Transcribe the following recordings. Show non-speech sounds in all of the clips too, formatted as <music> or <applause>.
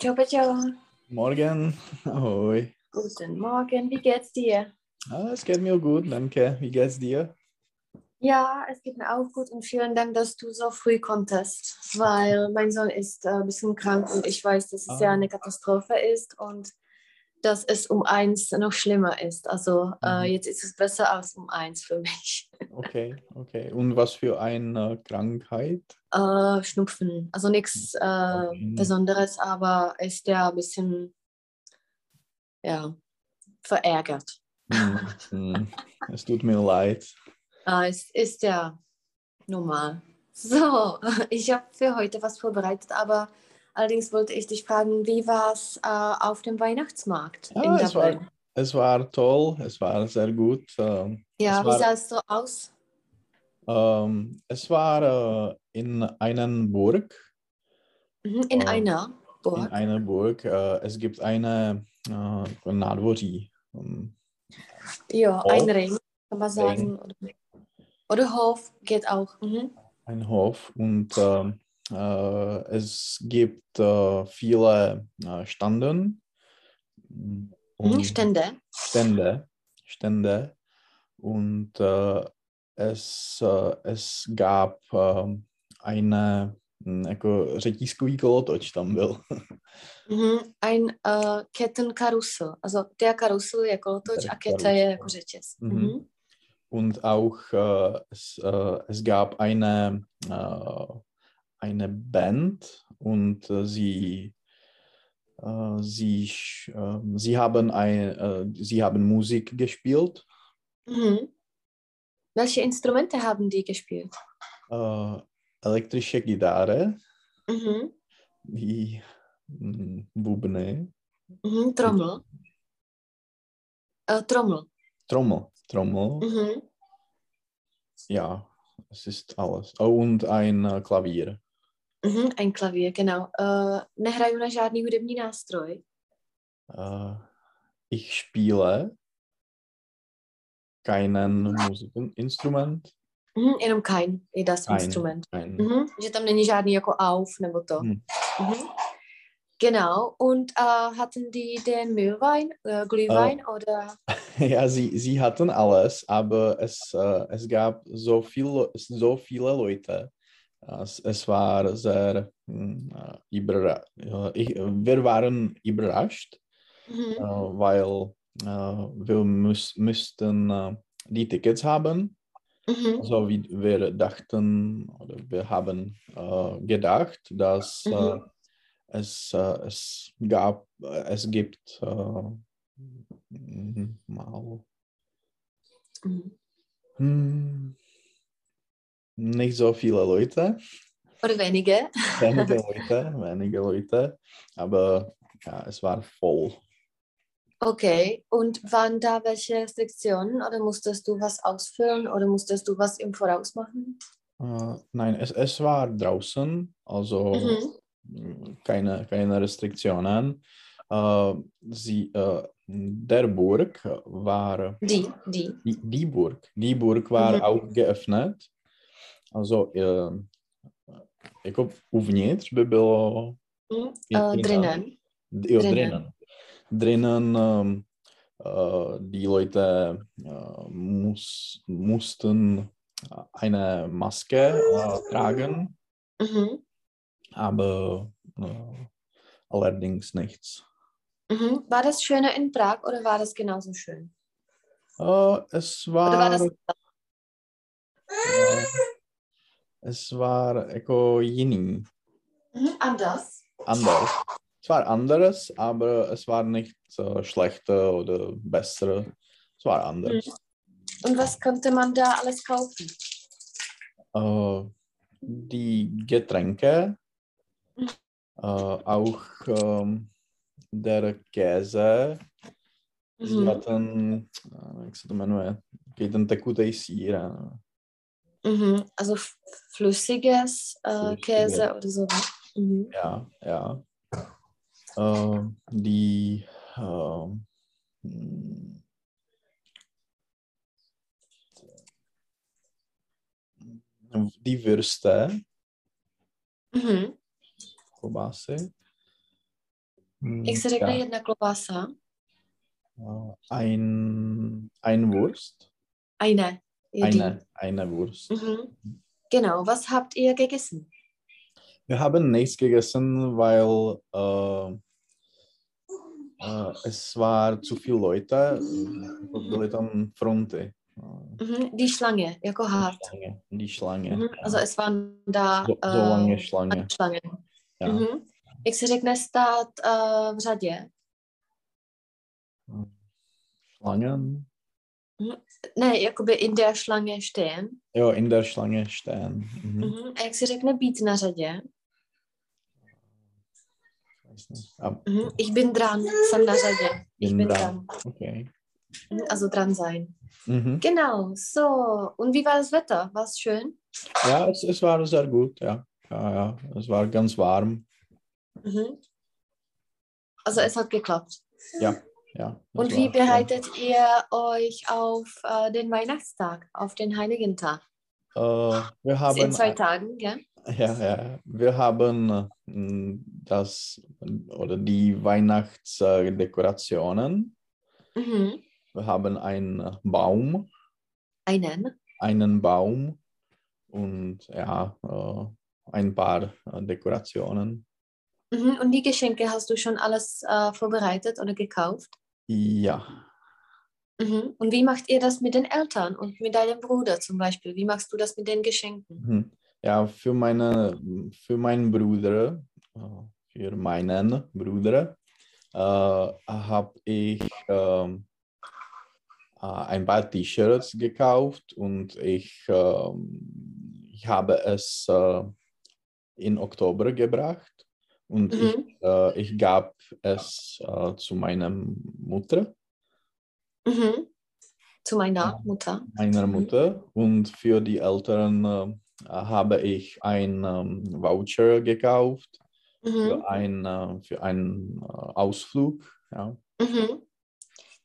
Ciao, Petja. Morgen. Ahoj. Guten Morgen, wie geht's dir? Ah, es geht mir gut, danke. Wie geht's dir? Ja, es geht mir auch gut und vielen Dank, dass du so früh konntest, weil mein Sohn ist äh, ein bisschen krank und ich weiß, dass es ja Ah. eine Katastrophe ist und dass es um eins noch schlimmer ist. Also äh, Mhm. jetzt ist es besser als um eins für mich. <laughs> Okay, okay. Und was für eine Krankheit? Äh, Schnupfen, also nichts äh, Okay. Besonderes, aber ist ja ein bisschen ja, verärgert. Hm, hm. <laughs> Es tut mir leid. Es ist ja normal. So, <laughs> ich habe für heute was vorbereitet, aber allerdings wollte ich dich fragen, wie war es äh, auf dem Weihnachtsmarkt in Ah, es war, es war toll, es war sehr gut. Ähm, Ja, wie sah es so aus? ähm, es war äh, in einer Burg. Mhm, in Oh. einer In Burg. einer Burg. Äh, es gibt eine äh, Nádvoří. Ähm, Ja, Hof. ein Ring, kann man sagen. Oder, oder Hof geht auch. Mhm. ein Hof und ähm, äh, es gibt äh, viele äh, Standen Mhm, und Stände. Stände, Stände und äh, es, äh, es gab äh, eine hm, jako řetízkový kolotoč tam byl. <laughs> Mhm, ein äh, Kettenkarussell. Also der Karussell je kolotoč Der a kete je Karussell. jako řetěz. Mhm. Mhm. Und auch äh, es, äh, es gab eine, äh, eine Band und äh, sie, äh, sie, sch- äh, sie, haben ein, äh, sie haben Musik gespielt. Mhm. Welche Instrumente haben die gespielt? Äh, elektrische Gitarre, Mhm. wie mm, Bubny, Mhm. Trommel. Äh, Trommel. Trommel, Trommel, Mhm. ja, es ist alles. Oh, und ein Klavier. Mhm. Ein Klavier, genau. Äh, nehraju na žádný hudební nástroj. Äh, ich spiele keinen Musikinstrument. Mhm. Jenom kein je das Kein, Instrument. kein. Mhm. Že tam není žádný jako auf nebo to. Mhm. Mhm. Genau. Und äh, hatten die den Mühlwein, äh, Glühwein oder? <laughs> Ja, sie, sie hatten alles, aber es, äh, es gab so, viel, so viele Leute. Es, es war sehr hm, äh, überra ich, wir waren überrascht, Mhm. äh, weil äh, wir müß, müssten äh, die Tickets haben. Mhm. Also wie wir dachten oder wir haben äh, gedacht, dass äh, Mhm. es, es gab, es gibt mm, mal Mhm. hm, nicht so viele Leute, Oder wenige. wenige <laughs> Leute, wenige Leute, aber ja, es war voll. Okay. Und waren da welche Restriktionen oder musstest du was ausfüllen oder musstest du was im Voraus machen? Äh, nein, es, es war draußen, also Mhm. keine, keine Restriktionen. Äh, sie, äh, der Burg war Die, die. Die, die Burg. Die Burg war Mhm. auch geöffnet. Also eh, jako uvnitř by bylo Mhm. drinnen. Jo, Drinnen. drinnen. Drinnen ähm, äh, die Leute äh, muss, mussten eine Maske äh, tragen, Mhm. aber äh, allerdings nichts. Mhm. War das schöner in Prag oder war das genauso schön? Äh, es Oder war war das es war jako jiný. mhm. anders? anders. Es war anderes, aber es war nicht äh, schlechter oder besser. Es war anders. Und was konnte man da alles kaufen? Äh, die Getränke, Mhm. äh, auch ähm, der Käse, sie Mhm. hatten, äh, jak se to jmenuje, takový ten tekutej sír. Äh, Mhm. Also flüssiges äh. Käse oder so. Mhm. Ja, ja. Äh, die, hm, die Würste, Mhm. klobásy. Hm, Jak se řekne ja. jedna klobása? Äh, Ein, ein Wurst. Eine. Die. Eine, eine Wurst. Mhm. Genau, was habt ihr gegessen? Wir haben nichts gegessen, weil äh, äh, es war zu viele Leute. Byly tam fronty. Äh, Mhm. Die Schlange, jako hart. Schlange, die Schlange. Mhm. Also es waren da so, so äh, lange Schlange. lange Schlangen. Ja. Mhm. Jak se řekne stát uh, v řadě? Schlangen. Ne, jakoby in der Schlange stehen. Jo, in der Schlange stehen. Mhm. Mhm. A jak se řekne být na řadě? Mhm. Ich bin dran, jsem na řadě. Ich bin bin dran. dran. Okay. Mhm. Also dran sein. Mhm. Genau, so. Und wie war das Wetter? War es schön? Ja, es, es war sehr gut, ja. ja. Ja, es war ganz warm. Mhm. Also es hat geklappt. Ja, ja. Und wie bereitet ihr euch auf äh, den Weihnachtstag, auf den Heiligen Tag? Äh, wir in haben zwei Tagen, ja? Ja, ja. Wir haben äh, das oder die Weihnachtsdekorationen. Mhm. Wir haben einen Baum, Einen. einen Baum und ja, äh, ein paar äh, Dekorationen. Mhm. Und die Geschenke hast du schon alles äh, vorbereitet oder gekauft? Ja, Mhm. Und wie macht ihr das mit den Eltern und mit deinem Bruder zum Beispiel? Wie machst du das mit den Geschenken? mhm. ja, für meine, für meinen Bruder, äh, für meinen Bruder, äh, habe ich ähm, äh, ein paar T-Shirts gekauft und ich, ähm, ich habe es äh, in Oktober gebracht und ich, Mhm. äh, ich gab es äh, zu meiner Mutter, Mhm. Zu meiner Mutter. meiner Mhm. Mutter und für die Eltern äh, habe ich ein ähm, Voucher gekauft Mhm. für, ein, äh, für einen äh, Ausflug. Ja. Mhm.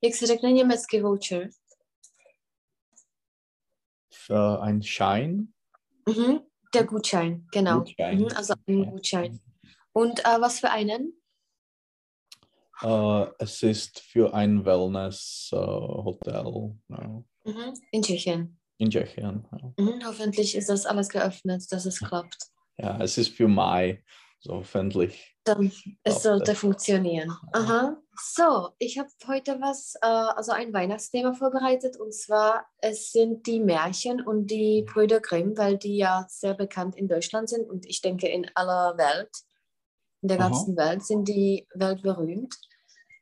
Jak se řekne německý voucher? Für einen Schein. Mhm. Der Gutschein, genau. Gutschein. Mhm. Also ein Gutschein. Und äh, was für einen? Äh, es ist für ein Wellness-Hotel ja, Mhm. In Tschechien. in Tschechien. Ja. Mhm. Hoffentlich ist das alles geöffnet, dass es klappt. ja, es ist für Mai, so hoffentlich. Dann es sollte es. funktionieren. Aha. So, ich habe heute was, äh, also ein Weihnachtsthema vorbereitet und zwar es sind die Märchen und die Brüder Grimm, weil die ja sehr bekannt in Deutschland sind und ich denke in aller Welt, in der Aha. ganzen Welt sind die weltberühmt.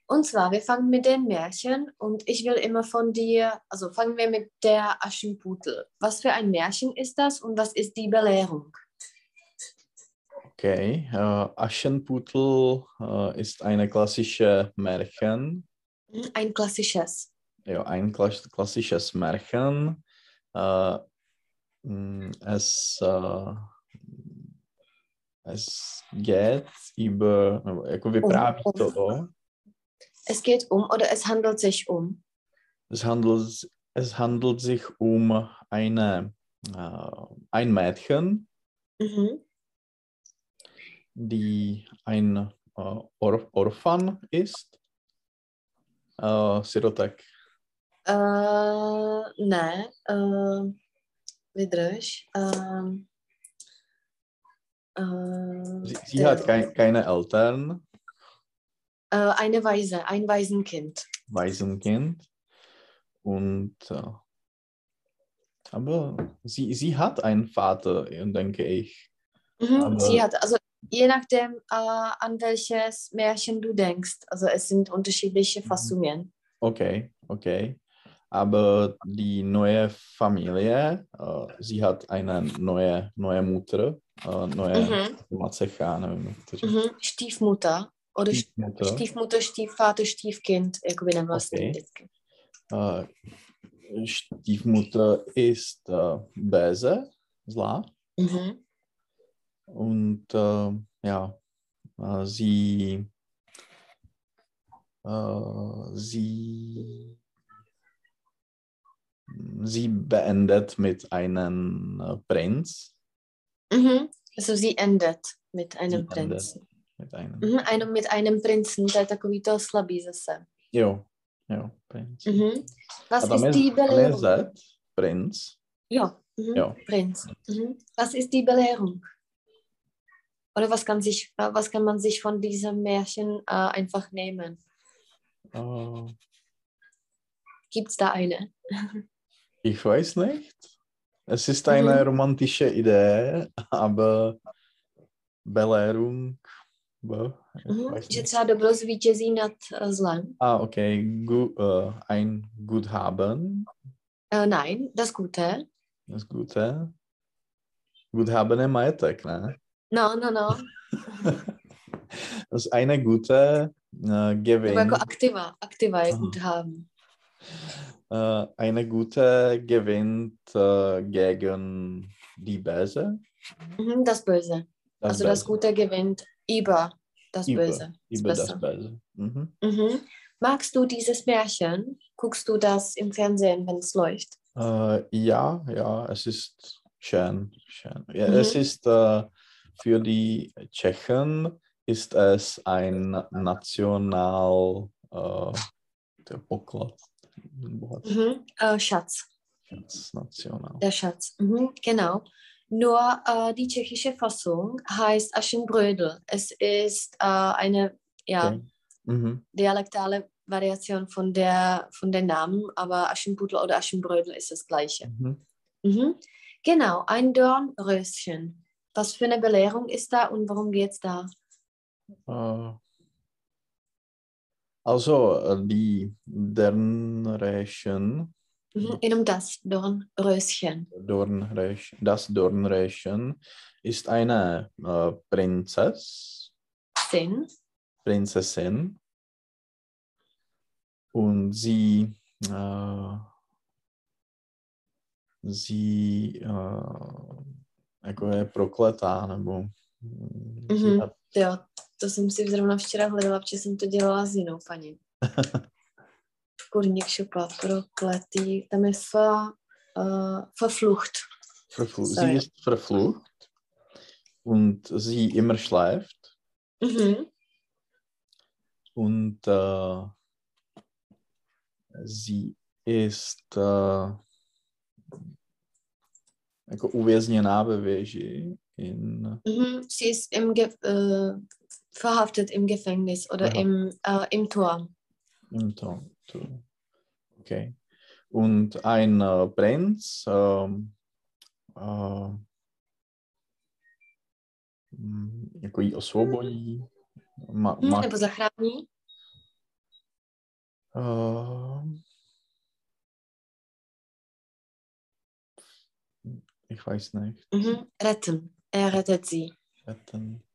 Und zwar, wir fangen mit den Märchen und ich will immer von dir, also fangen wir mit der Aschenputtel. Was für ein Märchen ist das und was ist die Belehrung? Okay, äh, Aschenputtel äh, ist eine klassische Märchen, Mhm, Ein klassisches. ja, ein klass klassisches Märchen. Äh, mh, es, äh, es geht über, jako vypráví um. to o, Es geht um oder es handelt sich um. es handelt, es handelt sich um eine, äh, ein Mädchen, Mhm. die ein äh, Or Orphan ist. Äh, Sirotek. Äh, ne, äh, vydrž. Äh, Sie, sie der- hat kei keine Eltern, äh, eine Waise, ein Waisenkind. Waisenkind. Und äh, aber sie, sie hat einen Vater, denke ich. Mhm, sie hat, also je nachdem, äh, an welches Märchen du denkst. Also es sind unterschiedliche Mhm. Fassungen. Okay, okay. Aber die neue Familie, äh, sie hat eine neue, neue Mutter, äh, neue Mhm. Macecha, nevím, jak to říct. Mhm. Stiefmutter oder St- Stiefmutter. Stiefmutter, Stiefvater, Stiefkind. Jakoby nebo Okay. vždycky. Äh, Stiefmutter ist äh, böse, zlá. Mhm. Und äh, ja, äh, sie, äh, sie, sie beendet mit einem Prinz. Mhm. Also sie endet mit einem Sie. Prinzen. Mit einem. Mhm, einem mit einem Prinzen, to je takový to slabý zase. Jo, jo, princ. Mhm. Was A tam ist die Belehrung? Z, princ. Ja, mhm. Jo. Prinz. Mhm. Was ist die Belehrung? Oder was kann, sich, äh, was kann man sich von diesem Märchen äh, einfach nehmen? Äh, Gibt es da eine? <laughs> ich weiß nicht. Es ist eine Mhm. romantische Idee, aber Belehrung, boh, ich Mhm. Že třeba dobro zvítězí nad äh, zlem? Ah, okay. Gu, äh, ein Guthaben, Äh, nein, das Gute. das Gute. Guthaben je majetek, ne? No, no, no. <laughs> Das eine gute Nebo Gewinn, jako aktiva. Aktiva je Aha. Guthaben. Äh, eine gute gewinnt äh, gegen die Böse. Mhm, das Böse. Das also das Böse. Gute gewinnt über das Über- Böse. Das Über das Böse. Mhm. Mhm. Magst du dieses Märchen? Guckst du das im Fernsehen, wenn es läuft? Äh, ja, ja, es ist schön. schön. Ja, Mhm. Es ist äh, für die Tschechen ist es ein national äh, der Poklad. Mhm. Äh, Schatz, national. der Schatz. Mhm, genau. Nur äh, die tschechische Fassung heißt Aschenbrödel. Es ist äh, eine ja, Okay. Mhm. dialektale Variation von der, von den Namen, aber Aschenputtel oder Aschenbrödel ist das gleiche. Mhm. Mhm. Genau, ein Dornröschen. Was für eine Belehrung ist da und worum geht es da? Äh, also äh, die Dornröschen, Mhm. Jenom das Dornröschen. Dornröschen, das Dornröschen ist eine äh, Prinzess. Prinzessin und sie äh, sie äh, jako je prokletá, nebo mm, sie Mhm. hat, Jo, to jsem si zrovna včera hledala, protože jsem to dělala s jinou paní. <laughs> Kurník šopa, prokletý, tam je F, uh, verflucht. verflu- Sorry. sie ist verflucht und sie immer schläft Mhm. und äh, sie ist äh, jako uvězněná ve věži in Mhm. Sie ist im Ge verhaftet im Gefängnis oder im, äh, im Turm. Im Turm. Okay. Und ein äh, Prinz ähm, äh, mm, jako ji osvobodí. Ma, Mhm. ma, Nebo zachrání. äh, ich weiß nicht. Mhm. Retten. Er rettet sie. Retten, Mhm. Äh.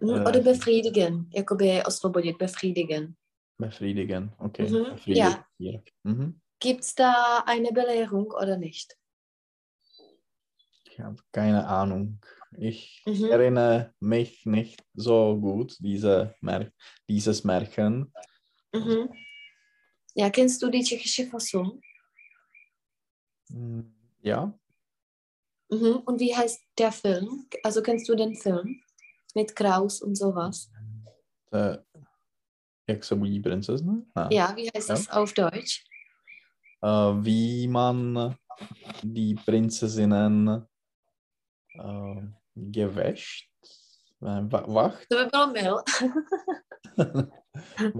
Oder befriedigen. Jakoby osvobodit, befriedigen. befriedigen. Okay. Mhm, befriedigen. ja. Ja. Mhm. Gibt es da eine Belehrung oder nicht? Ich habe keine Ahnung. Ich Mhm. erinnere mich nicht so gut, diese Mer dieses Märchen. Mhm. Ja, kennst du die tschechische Fassung? Mm, Ja, Mhm. Und wie heißt der Film? Also kennst du den Film mit Kraus und sowas? äh, jak se budí princezna? Ne. Ja, wie heißt Ja. das auf Deutsch? Äh, wie man die Prinzessinnen äh, gewäscht, äh, wa- wacht, To by bylo mil. <laughs>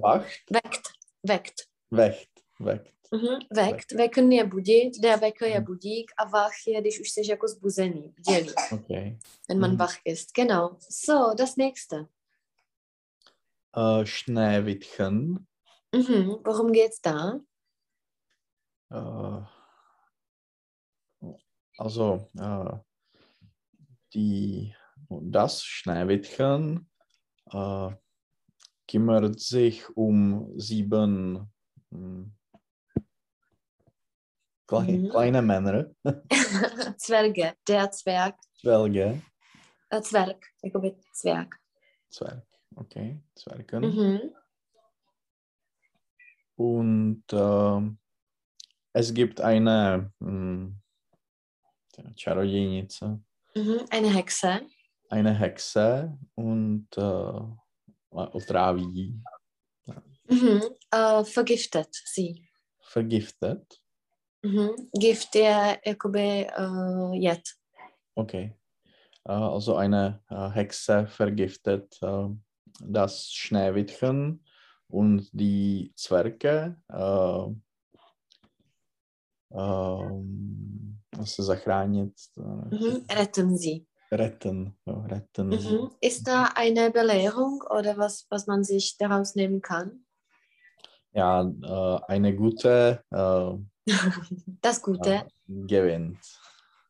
wacht, Weckt. Weckt. wächt, wächt. Mhm. Weckt. Wecken je budit, der Wecker je Mhm. budík a wach je, když už jsi jako zbuzený, bdělý, Okay. wenn man Mhm. wach ist. Genau. So, das nächste. Äh, Schneewittchen. Mhm. Worum geht's da? Äh, also, äh, die, das Schneewittchen kümmert sich um sieben hm, klei Mhm. kleine Männer, <laughs> Zwerge. Der Zwerg. Zwerge, Äh, Zwerg. Jakoby Zwerg. Zwerg, okay, Zwergen. Mhm. Und ähm, es gibt eine hm, Čarodějnice, Mhm. Eine Hexe. eine Hexe und äh, otráví, Mhm. Uh, vergiftet sie. vergiftet. Mhm. Gift je jakoby uh, jed. Okay. Äh, also eine äh, Hexe vergiftet äh, das Schneewittchen und die Zwerge. Äh, se zachránit, äh, Mhm. Retten sie. retten, jo, retten. Mhm. Ist da eine Belehrung oder was, was man sich daraus nehmen kann? Ja, äh, eine gute äh, <laughs> Das Gute gewinnt.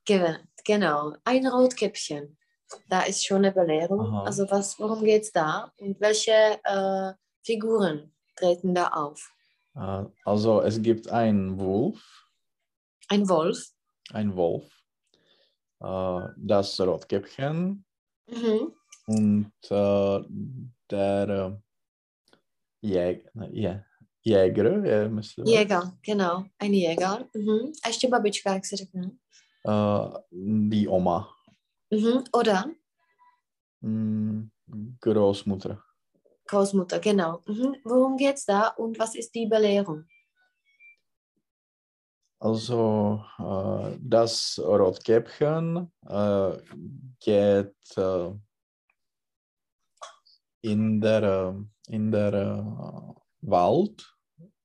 gewinnt. Genau. Ein Rotkäppchen. Da ist schon eine Belehrung. Aha. Also was, worum geht es da? Und welche äh, Figuren treten da auf? Äh, also es gibt einen Wolf, Ein Wolf. ein Wolf, äh, das Rotkäppchen Mhm. und äh, der äh, Jäg Jä Jäger, je, myslím. Jäger, genau. Ein Jäger. Mhm. A ještě babička, jak se řekne. Äh, die Oma, Mhm. Oder mm, Großmutter. Großmutter, genau. Mhm. Worum geht es da und was ist die Belehrung? Also äh, das Rotkäppchen äh, geht äh, in der, in der Wald,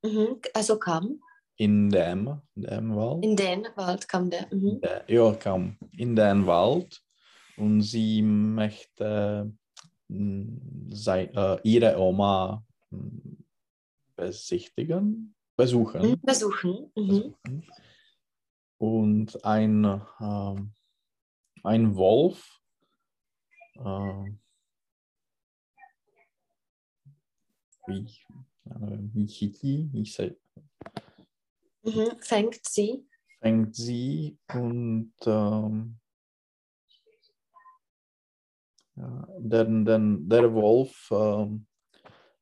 Mhm. Also kam. in dem, dem Wald. In den Wald kam der. Mhm. Der, ja, kam in den Wald und sie möchte mm, sei, äh, ihre Oma mm, besichtigen, besuchen. Mhm. Besuchen. Mhm. besuchen. Und ein, ähm, ein Wolf äh, wie, äh, wie chytí, wie se, Mhm. Fängt sie. fängt sie und ähm, ja, der, der, der Wolf ähm,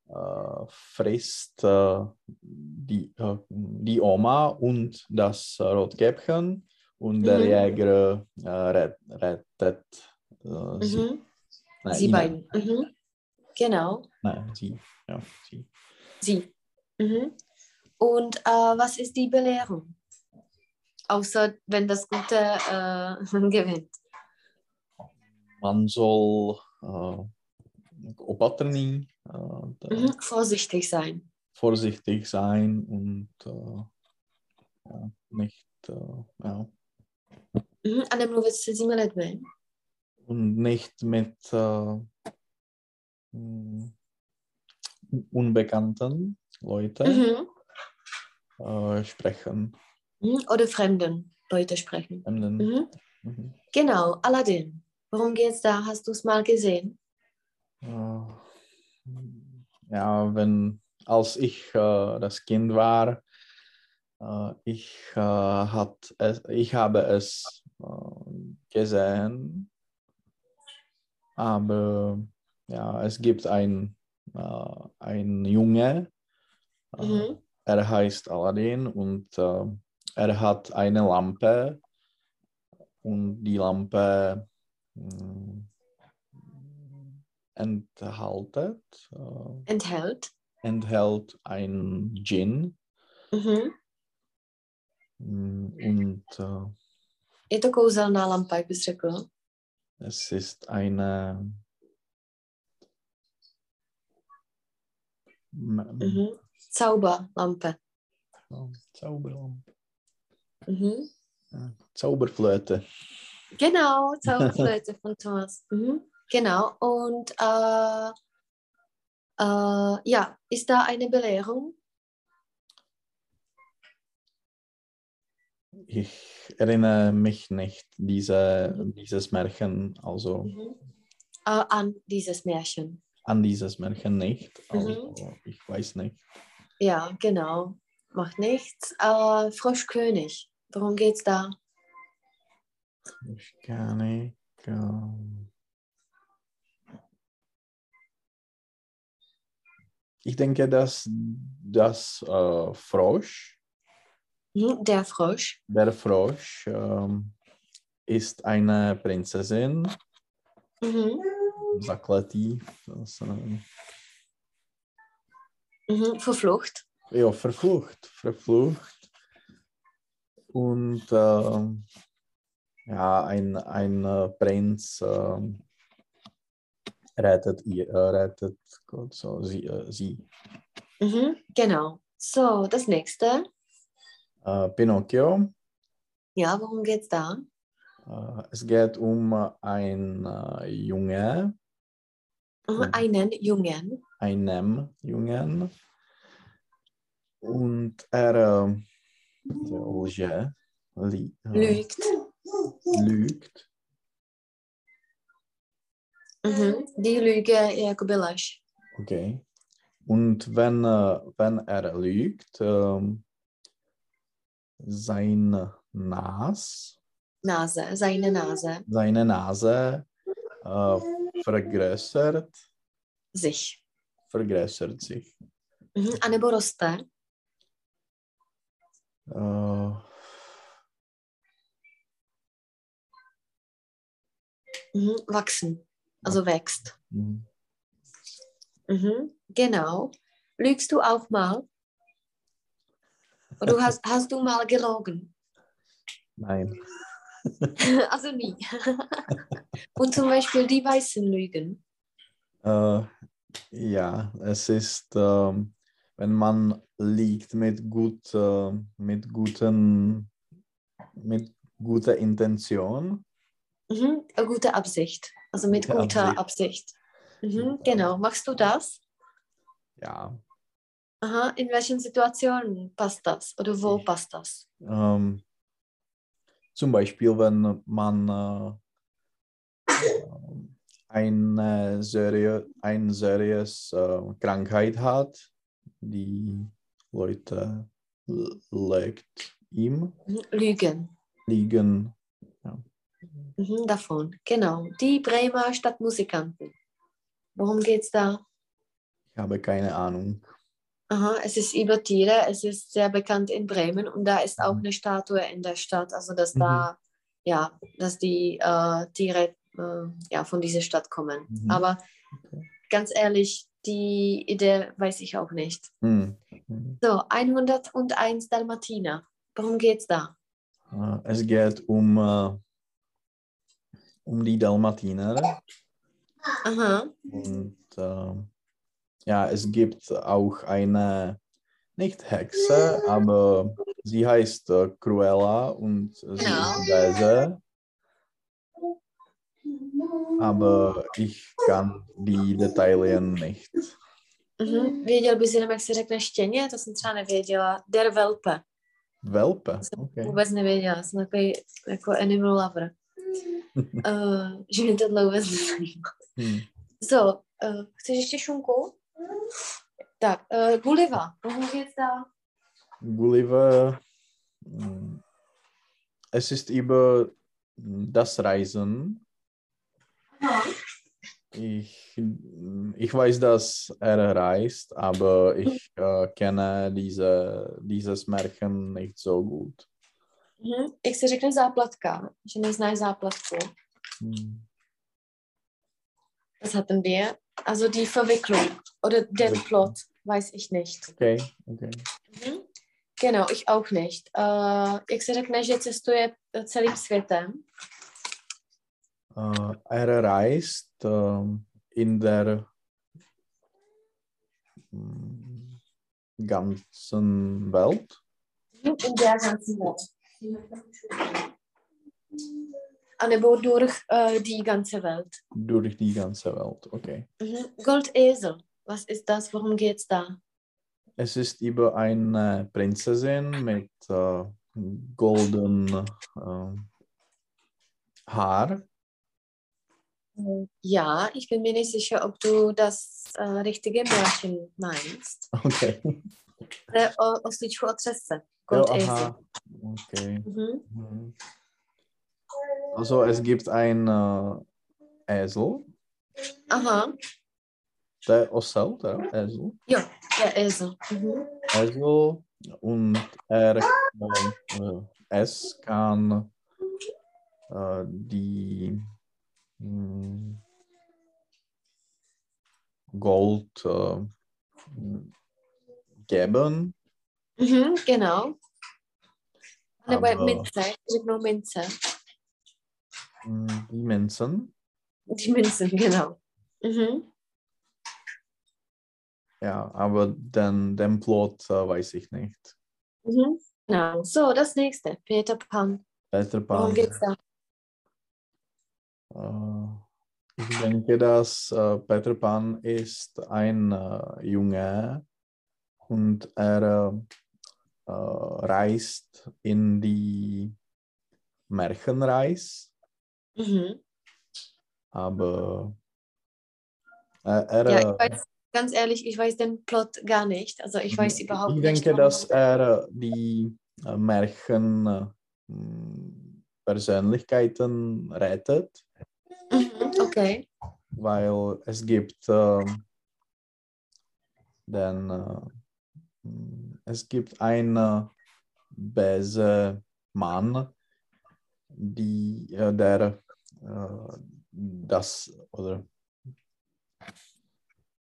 äh, frisst äh, die, äh, die Oma und das Rotkäppchen und der Mhm. Jäger äh, ret, rettet äh, sie. Mhm. Nein, Sie beiden. Mhm. Genau. Nein, sie. Ja, sie. Sie. Mhm. Und äh, was ist die Belehrung? Außer wenn das Gute äh, <laughs> gewinnt. Man soll äh, opatrný, äh, Mhm. Vorsichtig sein. vorsichtig sein und äh, ja, nicht äh, ja, Mhm. A nemluvit se cizími lidmi. und nicht mit äh, mm, unbekannten Leuten Mhm. äh, sprechen. Mhm. Oder fremden Leute sprechen. Fremden. Mhm. Mhm. Genau, Aladdin. Worum geht's da? Hast du es mal gesehen? Äh, ja, wenn als ich äh, das Kind war, äh, ich, äh, hat es, ich habe es äh, gesehen, aber ja, es gibt ein, äh, ein Junge, äh, Mhm. er heißt Aladdin und äh, er hat eine Lampe und die Lampe mm, enthaltet, äh, Enthält. enthält ein Djinn Mhm. mm, und äh, Je to kouzelná lampa, jak bys řekl. es ist eine Mhm. Zauberlampe. oh, Zauberlampe. Mhm. Ja, Zauberflöte. Genau, Zauberflöte von Thomas. Mhm. Genau. Und äh, äh, ja, ist da eine Belehrung? Ich erinnere mich nicht diese, dieses Märchen, also Mhm. Äh, an dieses Märchen. An dieses Märchen nicht. Mhm. Also ich weiß nicht. Ja, genau. Macht nichts. Äh, Froschkönig. Worum geht's da? Ich kann nicht. ähm, Ich denke, dass das äh, Frosch, Mhm. Der Frosch. der Frosch ähm, ist eine Prinzessin Mhm. Zakletý. Das, äh, Mhm. Verflucht. ja, verflucht, verflucht. Und ähm, ja, ein, ein äh, Prinz ähm, rettet, ihr, äh, rettet Gott, so, sie, äh, sie. Mhm. Genau. So, das nächste. Äh, Pinocchio. Ja, worum geht's da? Äh, es geht um ein äh, Junge. Einen Jungen. einem Jungen. Und er äh, li, äh, Lügt. lügt. Mhm. Die Lüge jakoby lež. Okay. Und wenn, äh, wenn er lügt, ähm, sein Nas, Nase, seine Nase. seine Nase äh, vergrößert, Sich. vergrößert sich. Mhm. A nebo roste. Äh, Mhm. Wachsen. Also wächst. mhm. Mhm. Genau. Lügst du auch mal? Oder hast, <laughs> hast du mal gelogen? Nein. <laughs> Also nie. <laughs> Und zum Beispiel die Weißen lügen. Äh, ja, es ist, ähm, wenn man liegt mit gut, äh, mit guten, mit guter Intention. Mhm. Gute Absicht. Also mit Gute guter Absicht. Mhm. Genau. Machst du das? Ja, Aha. In welchen Situationen passt das? Oder wo passt das? ähm, zum Beispiel, wenn man äh, eine, serie, eine seriös äh, Krankheit hat, die Leute legt ihm, Mhm. Lügen. liegen. Mhm. Davon. Genau. Die Bremer Stadtmusikanten. Worum geht's da? Ich habe keine Ahnung. Aha, es ist über Tiere, es ist sehr bekannt in Bremen und da ist auch Mhm. eine Statue in der Stadt, also dass Mhm. da, ja, dass die äh, Tiere äh, ja, von dieser Stadt kommen. Mhm. Aber Okay. ganz ehrlich, die Idee weiß ich auch nicht. Hm. Hm. So, 101 Dalmatiner. Worum geht's da? Äh, Es geht um, äh, um die Dalmatiner. Aha, Und äh, ja, es gibt auch eine, nicht Hexe, aber sie heißt Cruella und sie Genau. ist böse. Aber ich kann die Details nicht. mhm. Věděl bys jenom, jak se řekne štěně? To jsem třeba nevěděla. Der Welpe. Welpe, To jsem okay. vůbec nevěděla. Jsem takový jako animal lover. uh, <laughs> že mě tohle vůbec nezajímá. Hm. So, uh, chceš ještě šunku? Tak, uh. Worum geht's da? Gulliver, hm, es ist über das Reisen. Ich, ich weiß, dass er reist, aber ich äh, kenne diese, dieses Märchen nicht so gut. Mhm. Jak se řekne záplatka? Že neznáš záplatku. Hm. Was hatten wir? Also die Verwicklung oder den Verwicklung. Plot, weiß ich nicht. Okay, okay. Mhm. Genau, ich auch nicht. Uh, jak se řekne, že cestuje celým světem? Äh, er reist ähm, in der ganzen Welt. In der ganzen Welt. A nebo durch uh, die ganze Welt. Durch die ganze Welt, okay. Mhm. Goldesel. Was ist das? Worum geht's da? Es ist über eine Prinzessin mit äh, golden äh, Haar. Ja, ich bin mir nicht sicher, ob du das äh, richtige Märchen meinst. Okay. Äh, o, o styčku o třesce. Goldesel. Okay. Mhm. Mhm. Also es gibt ein äh, Esel, Aha, der Osel, der Esel. ja, der Esel. Mhm. Esel und er äh, es kann äh, die hm, Gold äh, geben. Mhm, genau. Nebo Aber- mince, jak řeknou mince. Mm, Die Münzen. Die Münzen, genau. Mhm. Ja, aber den, den Plot äh, weiß ich nicht. Mhm. Genau. So, das nächste. Peter Pan. Peter Worum Pan. geht's da? Äh, ich denke, dass äh, Peter Pan ist ein äh, Junge und er äh, reist in die Märchenreis, Mhm. aber er, er, Ja, äh, ich weiß, ganz ehrlich, ich weiß den Plot gar nicht. Also ich weiß überhaupt ich nicht. denke, worum- dass er die äh, Märchen äh, mh, Persönlichkeiten rettet. Mhm, okay. weil es gibt ähm, den, äh, mh, es gibt einen böse Mann, die, äh, der äh, das oder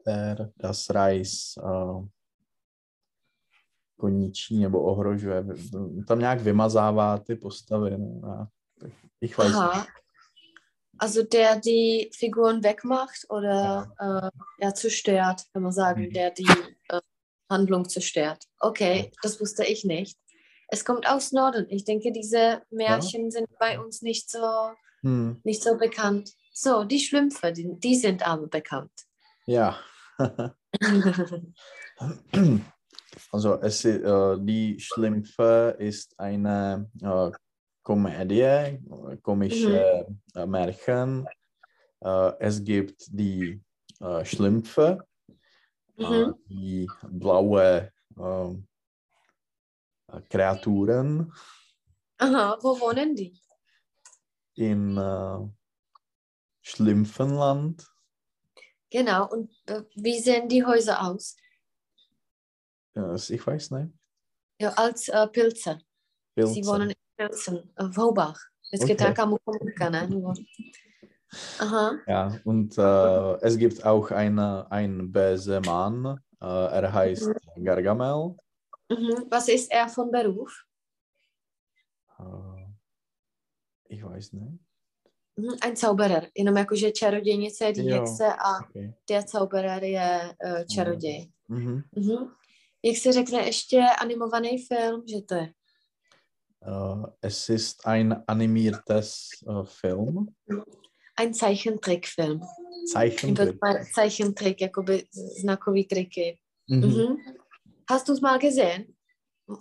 der das Reis äh, koničí nebo ohrožuje. Tam nějak vymazává ty postavy. Ich weiß nicht. Aha. Also der die Figuren wegmacht oder äh, ja, zerstört, kann man sagen, Mhm. der die äh, Handlung zerstört. Okay, das wusste ich nicht. Es kommt aus Norden. Ich denke, diese Märchen sind bei uns nicht so, Hm, nicht so bekannt. So, die Schlümpfe, die, die sind aber bekannt. ja. <laughs> Also es, äh, die Schlümpfe ist eine äh, Komödie, äh, komische äh, Märchen. Äh, es gibt die äh, Schlümpfe, äh, mhm. die blaue äh, Kreaturen Aha, wo wohnen die? In äh, Schlümpfenland. Genau, und äh, wie sehen die Häuser aus? Ja, ich weiß nicht. Ja, als äh, Pilze. Sie Pilze. wohnen in Pilsen, äh, v houbách. Vždycky Okay. okay. taká mukomka, ne? Aha, Ja, und äh, es gibt auch eine, einen bösen Mann, äh, er heißt Gargamel. mhm. Was ist er von Beruf? Äh, ich weiß nicht. Mhm. Ein Zauberer, jenom jakože čarodějnice. Hexe a Okay. der Zauberer je uh, čaroděj. Mhm. Mhm. Jak se řekne ještě animovaný film, že to je? Äh, es ist ein animiertes äh, Film. Ein Zeichentrickfilm. Zeichentrick. Zeichentrick, jakoby znakový triky. Mhm. Mhm. Hast du es mal gesehen?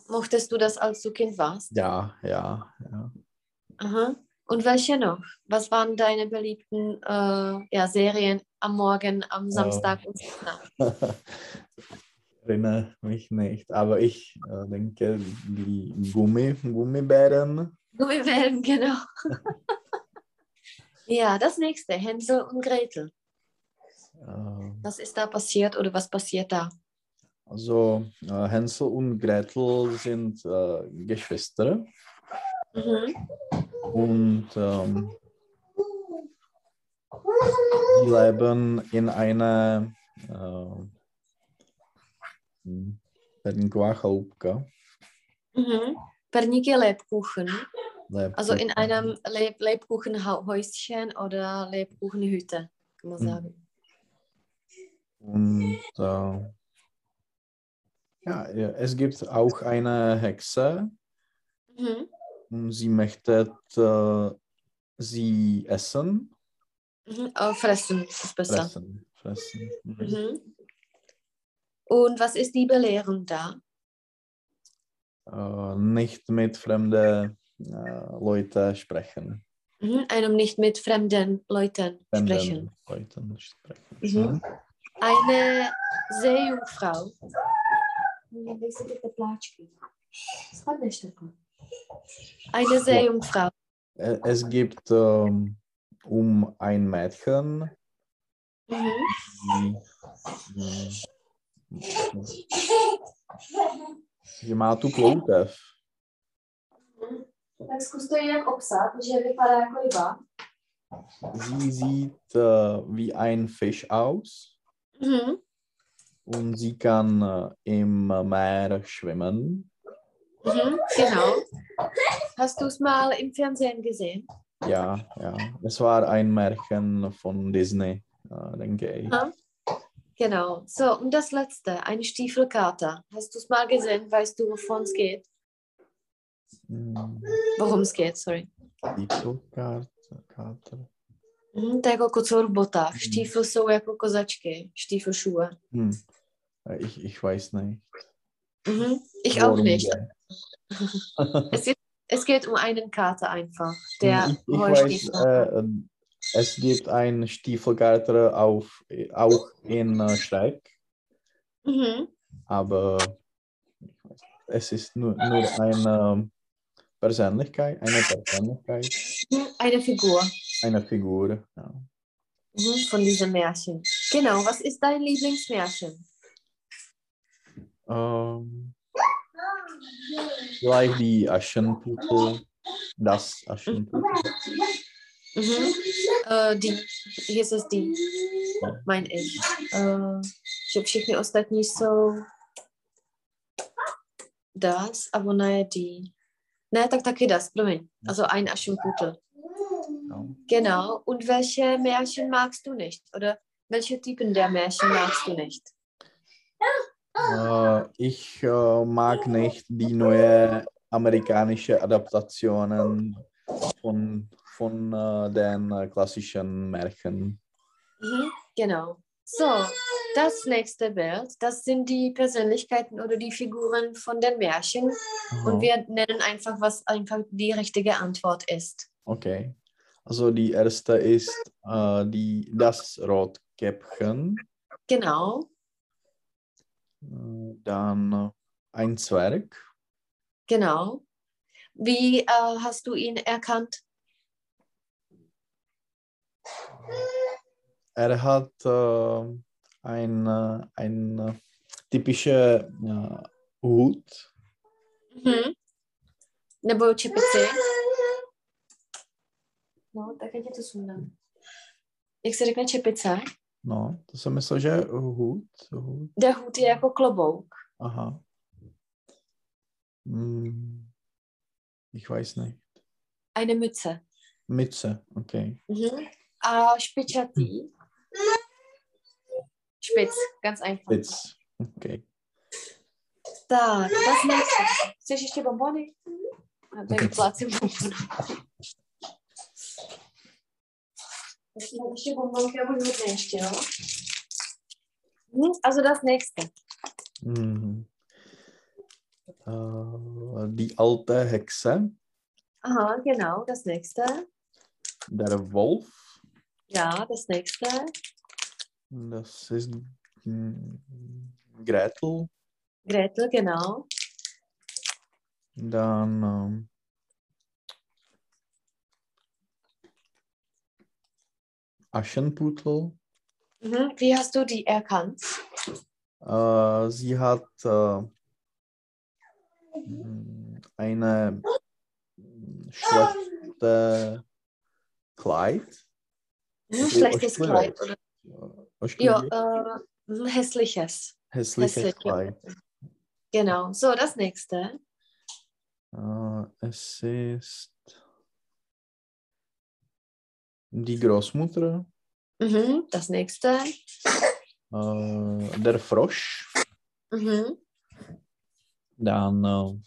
Mochtest du das, als du Kind warst? Ja, ja, ja. Aha. Und welche noch? Was waren deine beliebten äh, ja, Serien am Morgen, am Samstag und Sonntag? <laughs> Ich erinnere mich nicht, aber ich äh, denke, die Gummi, Gummibären. Gummibären, genau. <laughs> ja, das nächste, Hänsel und Gretel. Äh, Was ist da passiert oder was passiert da? also äh, Hänsel und Gretel sind äh, Geschwister. Mhm. Und ähm, die leben in einer äh, Pernková chaloupka. Mhm. Perníky Lebkuchen. Also in Lebkuchen. einem Leb Lebkuchenhäuschen oder Lebkuchenhütte, kann man Mhm. sagen. Und äh, ja, ja, es gibt auch eine Hexe Mhm. Sie möchte äh, sie essen. Mhm. Oh, fressen ist besser. Fressen. fressen. Mhm. Mhm. Und was ist die Belehrung da? Äh, nicht mit fremden äh, Leuten sprechen. Mhm. Einem nicht mit fremden Leuten Fremden sprechen. Leuten sprechen. Mhm. Eine Seejungfrau. Hm, Eine Seejungfrau. Äh, Es gibt ähm, um ein Mädchen, Mhm. hm, že má tu ploutev. Tak zkus to jinak obsat, že vypadá jako ryba. Sie sieht äh, wie ein Fisch aus. Mhm. und sie kann äh, im Meer schwimmen. Mhm. Genau. Hast du es mal im Fernsehen gesehen? Ja, ja. Es war ein Märchen von Disney, äh, denke ich. Aha. Genau. So, und das letzte, eine Stiefelkater. Hast du es mal gesehen? Weißt du, wovon es geht? Mm, Worum es geht, sorry. Stiefelkater. Kater. Mhm, to je jako kocour v botách. Štífl jsou jako kozačky. Štífl. Hm. Ich, ich weiß nicht. Mhm. Ich auch worum nicht. geht. Es geht, es geht um einen Kater einfach, der ich, weiß, äh, es gibt einen Stiefelkater auf, auch in äh, Schreck, Mhm. aber es ist nur, nur eine Persönlichkeit, eine Persönlichkeit, Eine Figur eine Figur. Ja. mhm, von diesem Märchen. Genau, was ist dein Lieblingsmärchen? Ähm, vielleicht die Aschenputtel, das Aschenputtel. Mhm. Äh, die, hier ist es die, mein ich. Äh, že všechny ostatní jsou das, aber ne die. Ne, tak taky das, promiň. Also ein Aschenputtel. Genau. Und welche Märchen magst du nicht? Oder welche Typen der Märchen magst du nicht? Äh, ich äh, mag nicht die neue amerikanische Adaptationen von, von äh, den klassischen Märchen. Mhm, genau. So, das nächste Bild, das sind die Persönlichkeiten oder die Figuren von den Märchen. Aha. Und wir nennen einfach, was einfach die richtige Antwort ist. Okay. Also die erste ist äh, die, das Rotkäppchen, Genau, dann äh, ein Zwerg, genau. Wie äh, hast du ihn erkannt? er hat äh, ein, äh, ein äh, typischer äh, Hut, Mhm. Nebo čepici? No, tak ti to sundám. Jak se řekne čepice? No, to jsem myslel, že hut, hut. Der Hut je jako klobouk. Aha. Ich weiß nicht. Eine Mütze. Mütze, okay. Mhm. A špičatý? Špic, ganz einfach. Spitz, okay. Tak, das nächste. Chceš ještě bombony? A tak Okay. plácím bombony. Ještě mám ještě bombonky a budu hodně ještě, jo? Hm, Also das nächste. Mhm. Äh, die alte Hexe, Aha, genau, das nächste. der Wolf, Ja, das nächste. das ist hm, Gretel, Gretel, genau. dann Aschenputtel, Mhm. Wie hast du die erkannt? äh, sie hat äh, eine schlechte Kleid. Mhm, Okay, Schlechtes. Kleid. Oder? äh, Ja, äh, mhm, hässliches. hässliches hässlich. Kleid. Genau. So, das nächste. Äh, es ist die Großmutter, Mhm, das nächste. äh, der Frosch, Mhm. dann äh,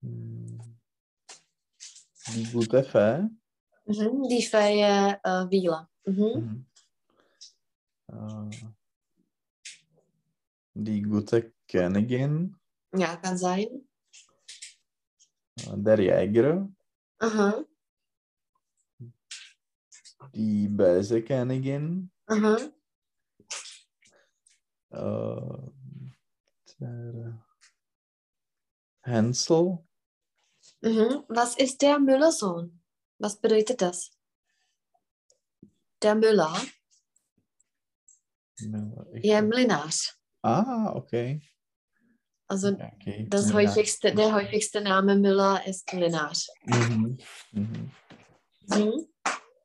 hm, die gute Fee, Mhm, die Fee äh, Vila. Mhm. mhm. äh, die gute Königin, Ja, kann sein. der Jäger, Aha, die böse Königin, aha. äh, der Hänsel, Mhm. Was ist der Müllersohn? Was bedeutet das? Der Müller, ich- ja, Mlinář. Ah, okay. Also okay. das Ja. häufigste, der häufigste Name Müller ist Mlinář. Mhm. Mhm.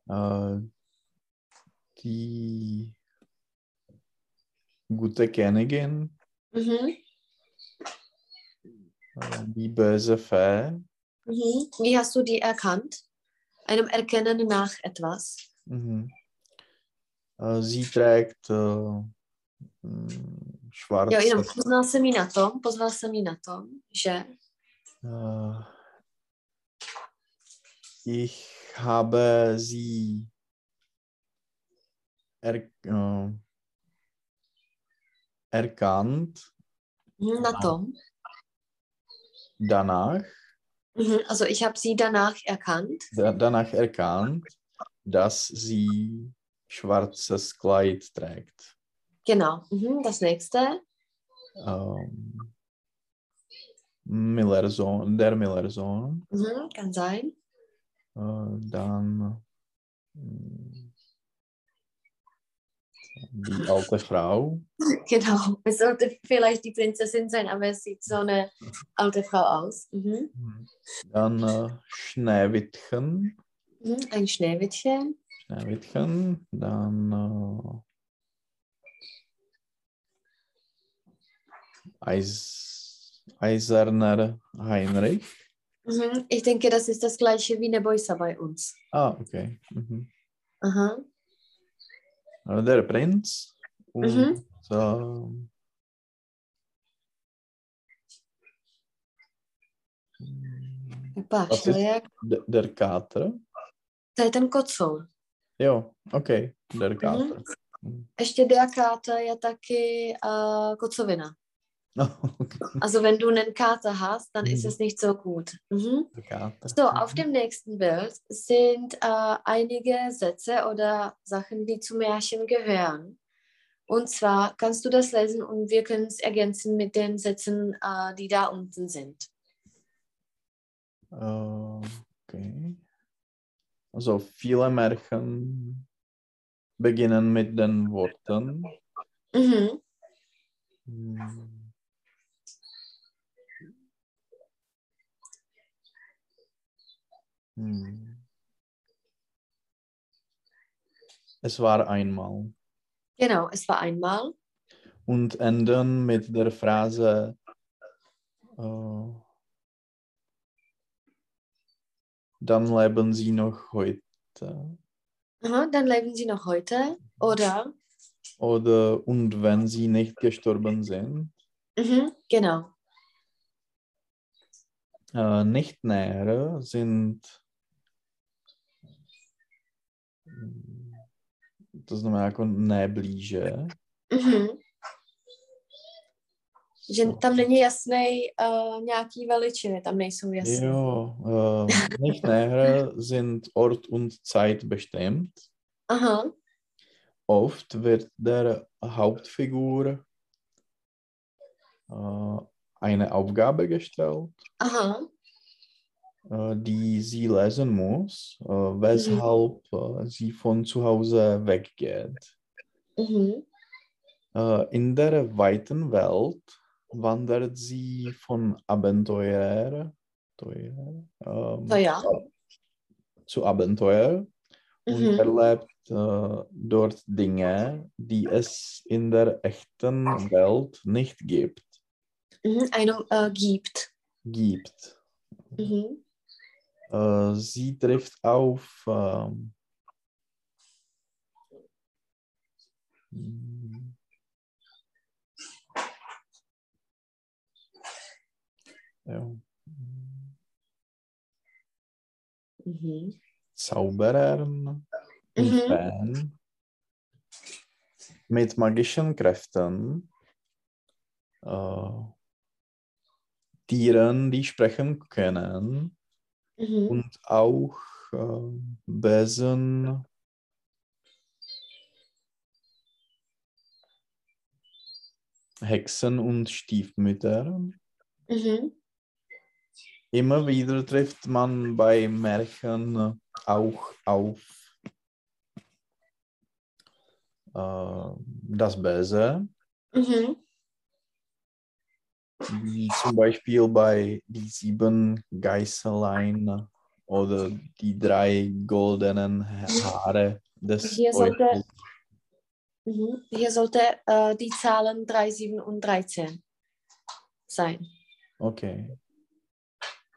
Äh, die gute Königin, Mhm. äh, die böse Fee. Mhm. Wie hast du die erkannt? Einem Erkennen nach etwas. Mhm. Äh, sie trägt mm, schwarze. Jo, jenom poznal jsem ji na tom, pozval jsem ji na tom, že ich habe sie er, äh, erkannt mhm, na tom. danach, Mhm. Also ich habe sie danach erkannt. da, danach erkannt, dass sie schwarzes Kleid trägt. Genau. Mhm. Das nächste. Ähm, Millersohn, der Millersohn. Mhm. Kann sein. Äh, dann mm, die alte Frau. Genau. Es sollte vielleicht die Prinzessin sein, aber es sieht so eine alte Frau aus. Mhm. Dann äh, Schneewittchen. Mhm. Ein Schneewittchen. Schneewittchen. Dann äh, Eis, Eiserner Heinrich. Mhm. Ich denke, das ist das gleiche wie Nebojsa bei uns. Ah, okay. Mhm. Aha. Äh, Der Prinz. Und Mhm. ähm, Was ist- jak... der Kater. To je ten kocour. Jo, okay, der Kater. Mhm. Ještě Diakáta je taky uh, kocovina. Okay. Also wenn du einen Kater hast, dann ist Mhm. es nicht so gut. Mhm. So, auf dem nächsten Bild sind äh, einige Sätze oder Sachen, die zu Märchen gehören. Und zwar kannst du das lesen und wir können es ergänzen mit den Sätzen, äh, die da unten sind. Okay. Also viele Märchen beginnen mit den Worten. Mhm. Hm. Es war einmal. Genau, es war einmal. Und enden mit der Phrase äh, Dann leben sie noch heute. Aha, dann leben sie noch heute, oder? Oder und wenn sie nicht gestorben sind, Mhm, genau. äh, nicht näher sind. To znamená jako ne blíže. Mhm. Že tam není jasný uh, nějaký veličiny, tam nejsou jasné. Jo, äh, nicht näher sind Ort und Zeit bestimmt. Aha, Oft wird der Hauptfigur äh, eine Aufgabe gestellt, aha, die sie lesen muss, äh, weshalb äh, sie von zu Hause weggeht. mhm. Äh, in der weiten Welt wandert sie von Abenteuer, Abenteuer, ähm, So ja. zu Abenteuer und Mhm. erlebt äh, dort Dinge, die es in der echten Welt nicht gibt. Mhm. Einem äh, gibt. gibt. Mhm. Äh, sie trifft auf ähm, hm, ja, Mhm. Zauberern Mhm. Fan mit magischen Kräften, äh, Tieren, die sprechen können Mhm. und auch äh, Besen, Hexen und Stiefmütter. Mhm. Immer wieder trifft man bei Märchen auch auf äh, das Böse, Mhm. Wie zum Beispiel bei die sieben Geißelein oder die drei goldenen Haare des Hier sollte-. Mhm. Hier sollte äh, die Zahlen 3, 7 und 13 sein. Okay.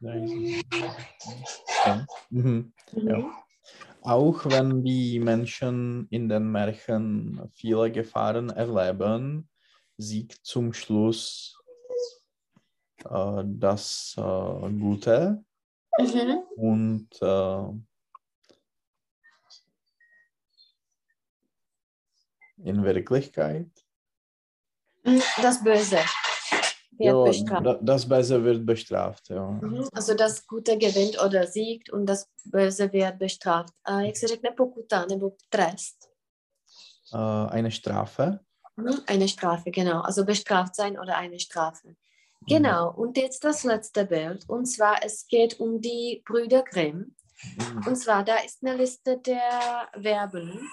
Drei, sieben, okay. Mhm. Ja. Mhm. Auch wenn die Menschen in den Märchen viele Gefahren erleben, siegt zum Schluss äh, das äh, Gute Mhm. und äh, in Wirklichkeit Mhm. Das Böse da- das Böse wird bestraft. Ja. Mhm. Also das Gute gewinnt oder siegt und das Böse wird bestraft. A jak se řekne pokuta nebo trest? Äh, eine Strafe. Mhm. Eine Strafe, genau. Also bestraft sein oder eine Strafe. Genau. Und jetzt das letzte Bild. Und zwar, es geht um die Brüder Grimm. Mhm. Und zwar, da ist eine Liste der Verben.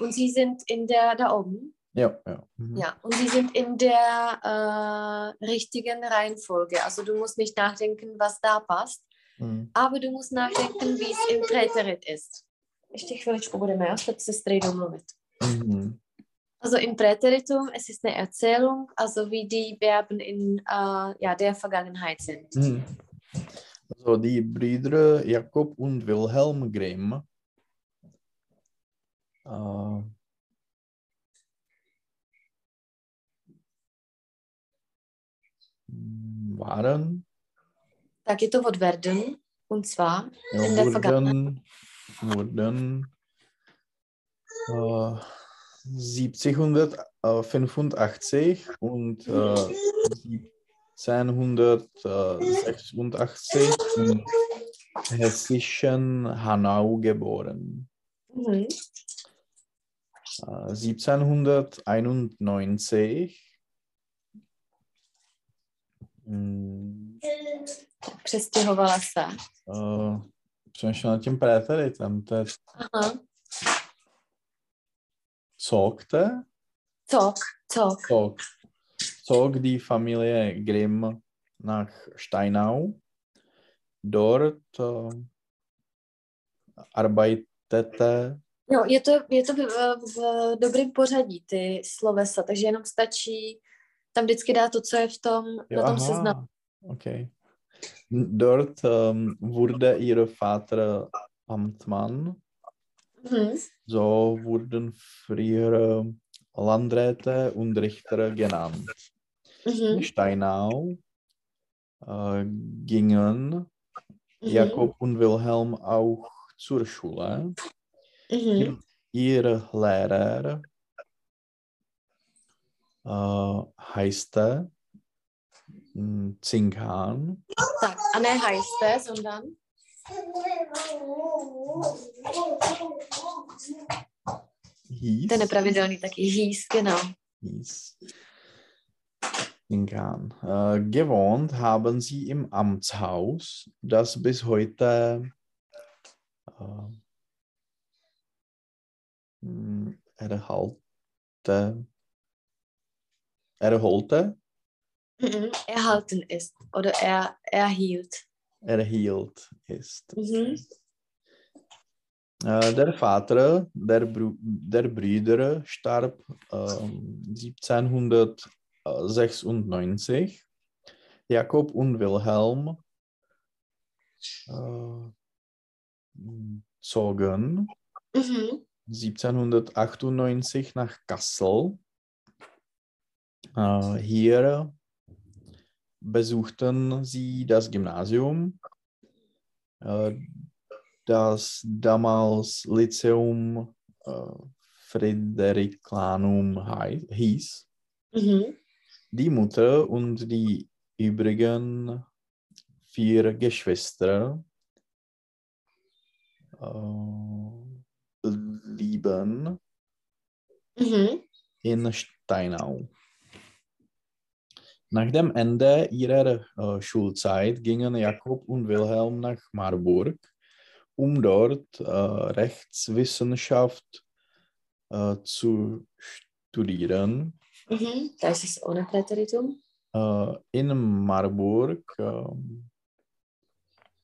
Und sie sind in der, da oben, Ja, ja. Mhm. ja, und sie sind in der äh, richtigen Reihenfolge. Also du musst nicht nachdenken, was da passt, Mhm. aber du musst nachdenken, wie es im Preterit ist. Ještě chviličku budeme, jo, teď se strejdu mluvit. Mhm. Also im Präteritum, es ist eine Erzählung, also wie die Verben in äh, ja, der Vergangenheit sind. Mhm. Also die Brüder Jakob und Wilhelm Grimm. Äh, waren. Da geht es um werden, und zwar ja, in der wurden, Vergangenheit. Wurden, äh, 70, 185 äh, und äh, 1786 in äh, hessischen Hanau geboren. Mhm. Äh, 1791 mhm. Přestěhovala se. Uh, přemýšlel nad tím préteritem. To je... Aha. Zogte, Zog, Zog. zog, zog die Familie Grimm nach Steinau. Dort uh, arbeitete Jo, je to, je to v, v, v dobrém pořadí, ty slovesa, takže jenom stačí tam vždycky dát to, co je v tom, Ja, na tom aha, seznamu. Okay. Dort ähm, wurde ihr Vater Amtmann. Mhm. So wurden früher Landräte und Richter genannt. In Mhm. Steinau äh, gingen Mhm. Jakob und Wilhelm auch zur Schule. Mhm. Ihr Lehrer äh, heißte mm, Zinghan. Tak, a ne hajste, sondern Hieß, ten nepravidelný taky hieß, genau. hieß Zinghan. Äh, gewohnt haben sie im Amtshaus, das bis heute äh, mm, erhalte, erholte. Erhalten ist oder er erhielt. Erhielt ist. Mhm. Äh, der Vater der, der Brüder starb ähm, 1796. Jakob und Wilhelm äh, zogen Mhm. 1798 nach Kassel. Äh, hier besuchten sie das Gymnasium, äh, das damals Lyceum äh, Fridericlanum hei- hieß. Mhm. Die Mutter und die übrigen vier Geschwister äh, blieben Mhm. in Steinau. Nach dem Ende ihrer äh, Schulzeit gingen Jakob und Wilhelm nach Marburg, um dort äh, Rechtswissenschaft äh, zu studieren. Mhm. Da ist ohne Präteritum. In Marburg ähm,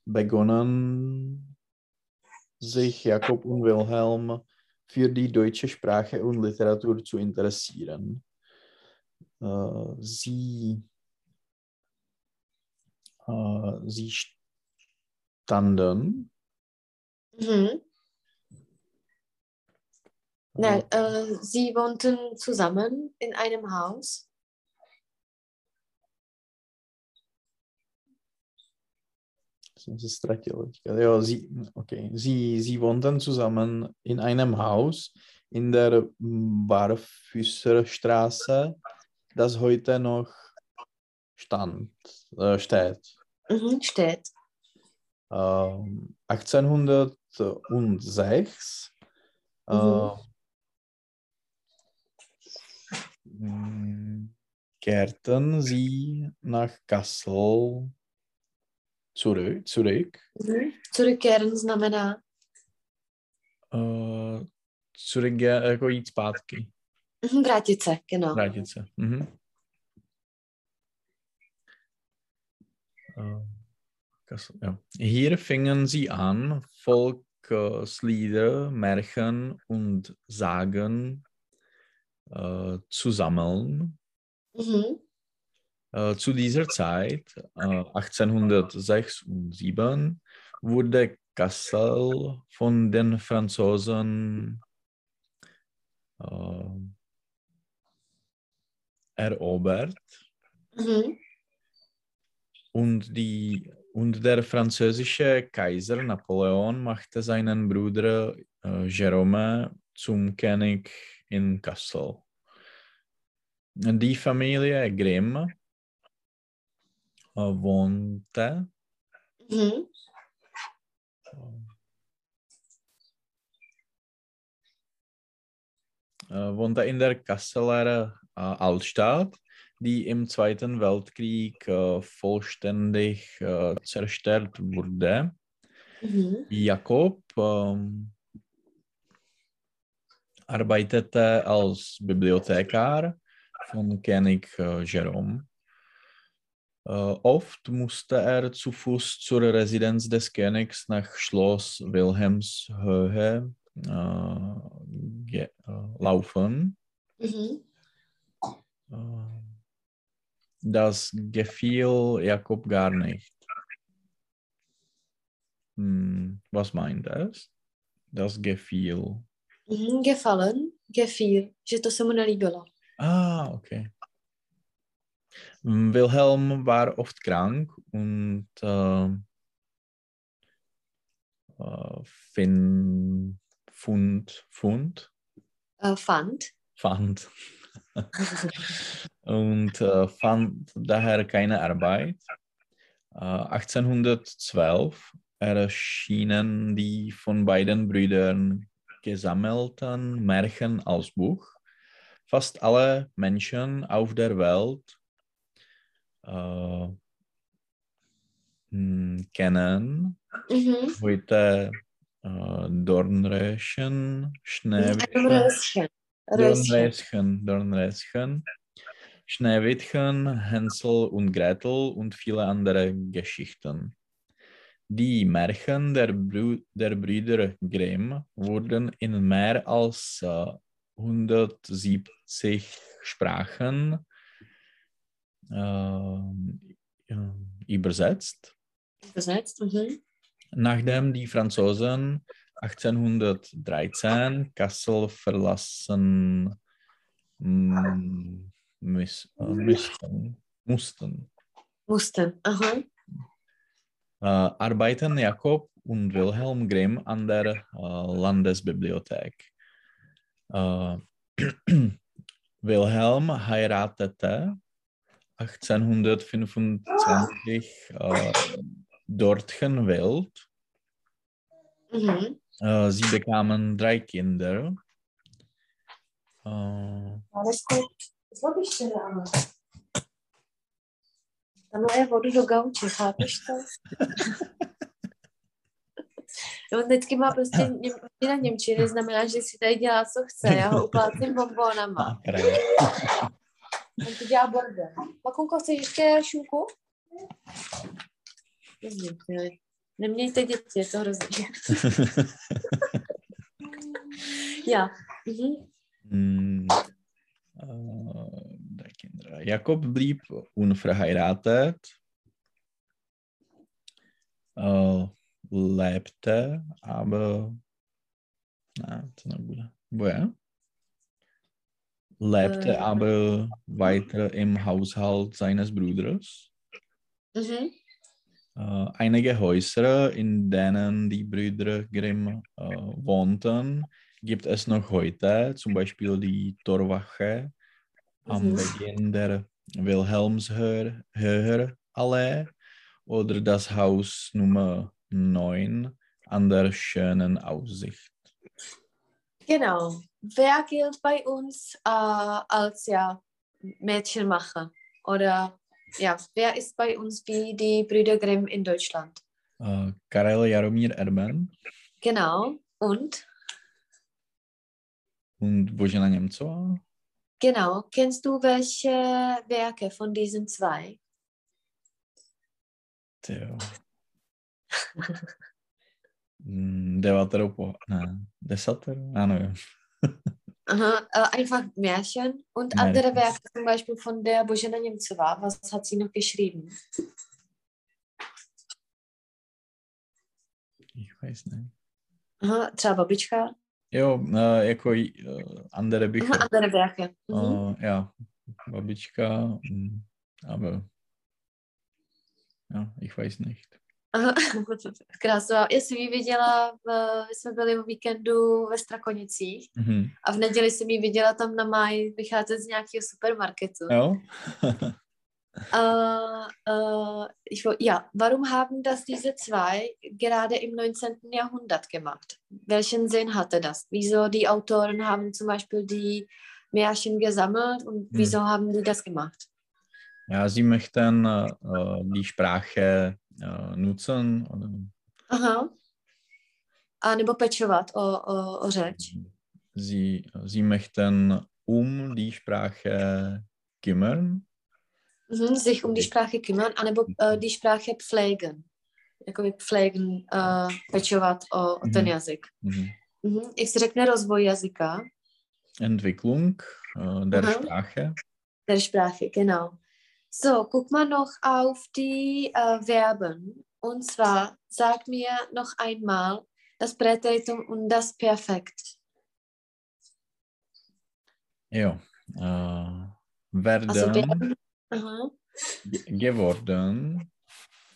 begonnen sich Jakob und Wilhelm für die deutsche Sprache und Literatur zu interessieren. Äh, sie, äh, sie standen Mhm. Nein, äh, sie wohnten zusammen in einem Haus. ztratil teďka. Jo, sie, okay. sie, sie wohnten zusammen in einem Haus in der Barfüsserstraße, das heute noch stand, äh, steht. Mhm, steht. Ähm, 1806 Mhm. äh, kehrten sie nach Kassel zurück. zurück. Mhm. Zurückkehren znamená. Uh, zurück jako jít zpátky, Mhm, vrátit se, genau. vrátit se. Mhm. Kassel, ja. Hier fingen sie an, Volkslieder, Märchen und Sagen äh, zu sammeln. Mhm. Äh, zu dieser Zeit, äh, 1806 und 7, wurde Kassel von den Franzosen äh, erobert Mhm. und, die, und der französische Kaiser Napoleon machte seinen Bruder äh, Jerome zum König in Kassel. Die Familie Grimm äh, wohnte Mhm. äh, wohnte in der Kasseler Altstadt, die im Zweiten Weltkrieg äh, vollständig äh, zerstört wurde. Mhm. Jakob ähm, arbeitete als Bibliothekar von König äh, Jerome. Oft musste er zu Fuß zur Residenz des Königs nach Schloss Wilhelmshöhe äh, äh, laufen. Mhm. Äh, Das gefiel Jakob gar nicht. Hm, was meint es? Das gefiel. Mhm. Gefallen, gefiel, že to se mu nelíbilo. Ah, okay. Wilhelm war oft krank und äh, äh, fin, fund, fund, Äh, fand. fand <laughs> und äh, fand daher keine Arbeit. Äh, 1812 erschienen die von beiden Brüdern gesammelten Märchen als Buch. Fast alle Menschen auf der Welt äh, hm, kennen Mhm. heute äh, Dornröschen, Schneewittchen. Dornröschen, Dornröschen, Schneewittchen, Hänsel und Gretel und viele andere Geschichten. Die Märchen der, Brü der Brüder Grimm wurden in mehr als äh, 170 Sprachen äh, äh, übersetzt. Übersetzt. Mhm. Nachdem die Franzosen 1813 Kassel verlassen mm, äh, müssten, mussten, Mussten. Aha. äh, arbeiten Jakob und Wilhelm Grimm an der äh, Landesbibliothek. Äh, <clears throat> Wilhelm heiratete 1825 äh, Dortchen Wild. Mhm. Äh, sie bekamen drei Kinder. Äh, Alles gut. Zlobíš se, ano. Tam je vodu do gauče, chápeš to? No, vždycky má prostě <laughs> němčina Němčiny, znamená, že si tady dělá, co chce. Já ho uplácím bombónama. <laughs> On to dělá bordel. Makunko, chceš ještě šunku? Nezním, Nemějte děti, je to hrozně. <laughs> Ja. Mhm. Mm, äh, der Kinder. Jakob blieb unverheiratet, äh, lebte aber, na, to nebude, bude. Lebte Äh. aber weiter im Haushalt seines Bruders. Mhm. Äh, einige Häuser, in denen die Brüder Grimm äh, wohnten, gibt es noch heute, zum Beispiel die Torwache am. Beginn der Wilhelmshöher-Allee oder das Haus Nummer 9 an der schönen Aussicht. Genau. Wer gilt bei uns äh, als ja, Mädchenmacher? Oder ja, wer ist bei uns wie die Brüder Grimm in Deutschland? Äh, Karel Jaromír Erben Genau. Und? und Božena Němcová. Genau. Kennst du welche Werke von diesen zwei? Tyjo. Mm, Devatero po... Ne, desatero? Já nevím. <laughs> Aha, äh, einfach Märchen und Märchen. andere Werke, zum Beispiel von der Božena Němcová. Was hat sie noch geschrieben? Ich weiß nicht. Aha, třeba babička. Jo, äh, jako äh, andere Bücher. Aha, andere Werke. Mhm. Äh, ja, Babička, mm, aber ja, ich weiß nicht. <laughs> Krásno. Já jsem ji viděla, v, my jsme byli o víkendu ve Strakonicích Mhm. a v neděli jsem ji viděla tam na máji vycházet z nějakého supermarketu. Jo? Äh, äh, ich, ja, warum haben das diese zwei gerade im 19. Jahrhundert gemacht? Welchen Sinn hatte das? Wieso die Autoren haben zum Beispiel die Märchen gesammelt und wieso haben die das gemacht? Ja, sie möchten äh, äh, die Sprache nutzen. Oder, Aha. A nebo pečovat o, o, o řeč. sie, sie möchten um die Sprache kümmern. Mhm, sich um die Sprache kümmern, anebo äh, die Sprache pflegen. Jakoby pflegen, äh, pečovat o, o ten Mhm. jazyk. Mhm. Mhm. Jak se řekne rozvoj jazyka, Entwicklung äh, der Aha. Sprache. der Sprache, genau. So, guck mal noch auf die äh, Verben. Und zwar, sag mir noch einmal das Präteritum und das Perfekt. Jo. Äh, werden Also werden, aha, ge- geworden.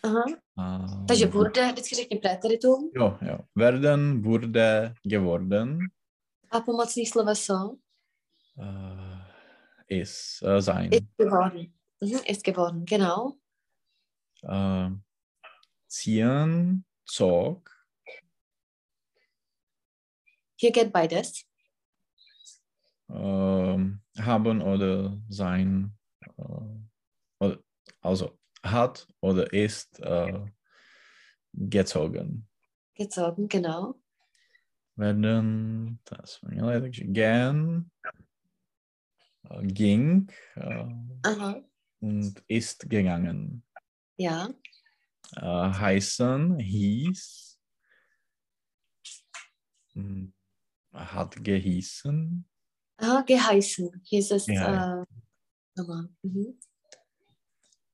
aha. Äh, Takže wurde, vždycky řekni Präteritum Jo, jo. Werden wurde geworden. a pomocný sloveso Äh, ist äh, sein. ist geworden. Mhm, ist geworden, genau. Äh, ziehen, zog. Hier geht beides. ähm, haben oder sein, äh, oder, also hat oder ist äh, gezogen. Gezogen, genau. Werden, das war mir gern, äh, ging äh, Aha, und ist gegangen. ja. Äh, heißen, hieß, hm, hat gehießen, Aha, geheißen. Hieß es. Ja, Äh, nochmal. Mhm.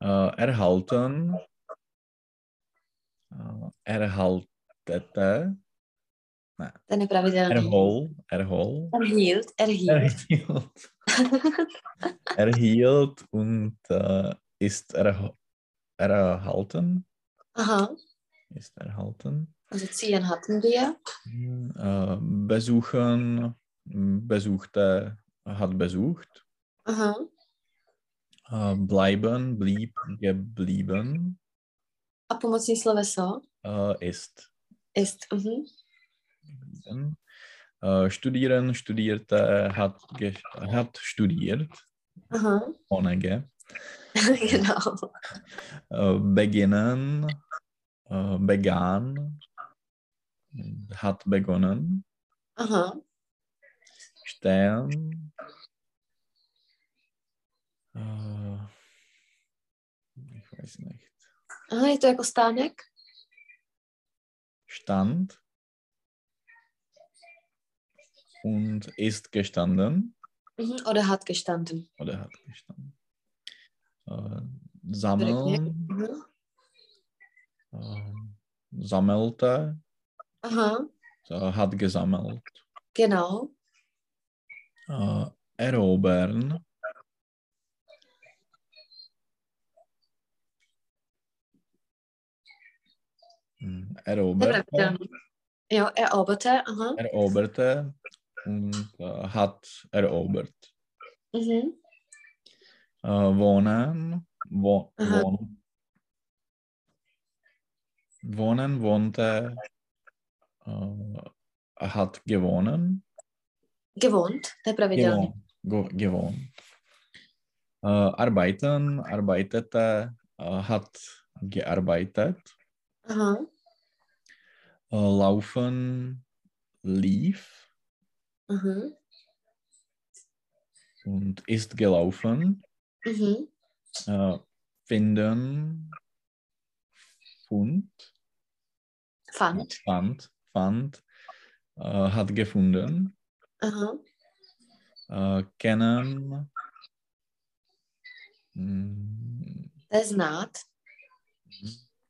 äh, erhalten, äh, erhaltete, Ten je pravidelný. erhol, erhol, Erhielt, erhielt. erhielt, erhielt und äh, ist erh erhalten, Aha, ist erhalten, also ziehen hatten wir. äh, besuchen, besuchte, hat besucht, Aha, äh, bleiben, blieb, geblieben, a pomocný sloveso äh, ist. ist. Mhm. Äh, studieren, studierte, hat, hat studiert, Aha, ohne G. <laughs> genau. Äh, beginnen, äh, begann, hat begonnen, Aha, stehen, äh, ich weiß nicht, aha, je to jako stánek? stand, und ist gestanden Mhm. Oder hat gestanden. oder hat gestanden. Äh, sammeln, Mhm. äh, sammelte, Aha, äh, hat gesammelt. genau. Äh, erobern, Hm, eroberte, Ja, eroberte. Aha. eroberte hat erobert. Mhm. Äh, wohnen, wo, wohnen, wohnen, wohnte, äh, hat gewonnen, Gewohnt, to je pravidelný. gewohnt, gewohnt. Äh, arbeiten, arbeitete, äh, hat gearbeitet, Aha. äh, laufen, lief Mhm. und ist gelaufen, Mhm. äh, finden, fund, Fand. fand, fand, äh, hat gefunden, Aha. äh, kennen, je znát.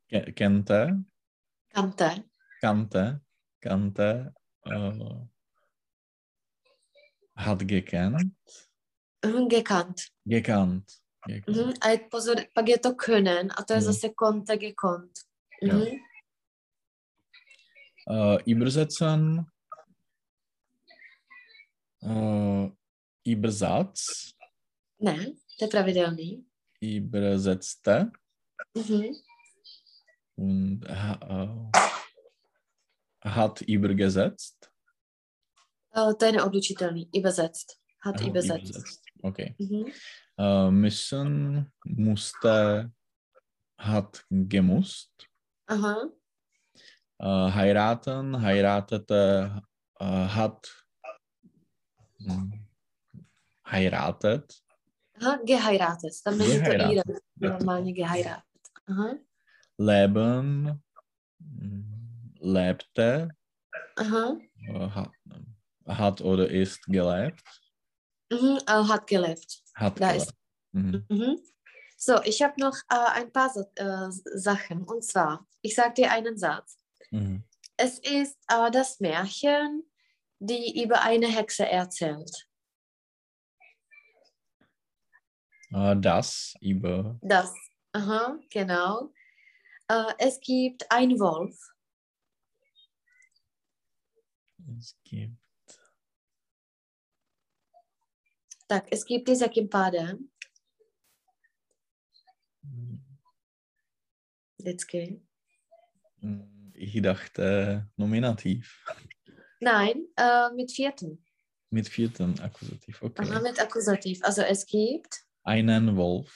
ke- kennte, Kante. kannte, kannte, äh, hat gekannt, Mhm. Gekannt. gekannt, gekannt. Mhm. A je, pozor, pak je to können a to je Mhm. zase konte gekont. Mhm. Äh, übersetzen, äh, Übersatz, Ne, to je pravidelný. übersetzte Mhm. und ha, äh, hat übergesetzt. Uh, to je neodlučitelný. Übersetzt. Hat Aha, übersetzt. Okay. Mhm. Äh, müssen, musste, hat gemusst. Aha. Äh, heiraten, heiratete, äh, hat hm, heiratet. Aha, geheiratet. Tam není to Geheiratet. íra. Normálně geheiratet. Aha. Leben, hm, lebte, Aha. äh, hat, oder ist gelebt. Mhm. Uh, hat gelebt. Hat Da gelebt. Mhm. Mhm. So, ich habe noch äh, ein paar äh, Sachen. Und zwar, ich sage dir einen Satz. Mhm. Es ist äh, das Märchen, die über eine Hexe erzählt. Äh, das über Das. Aha, genau. Äh, es gibt einen Wolf. es gibt Tak, es gibt die jakým pádem? Vždycky. hm, ich dachte Nominativ. Nein, äh, mit vierten. Mit vierten Akkusativ, okay. Aha, mit Akkusativ. Also es gibt. Einen Wolf.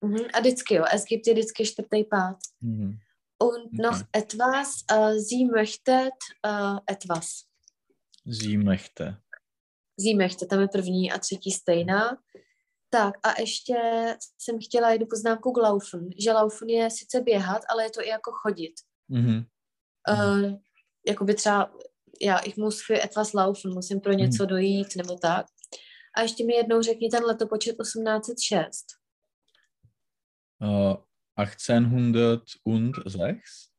Mhm, vždycky, jo. Es gibt vždycky čtvrtý pád. Mhm. Und noch Okay. etwas. Äh, sie möchtet äh, etwas. Sie möchte. Möchte, tam je první a třetí stejná. Tak a ještě jsem chtěla jednu poznámku k laufen, že laufen je sice běhat, ale je to i jako chodit. Mhm. Uh, jakoby třeba, já ich muss für etwas laufen, musím pro něco dojít nebo tak. A ještě mi jednou řekni ten letopočet 1806. Äh, 1806.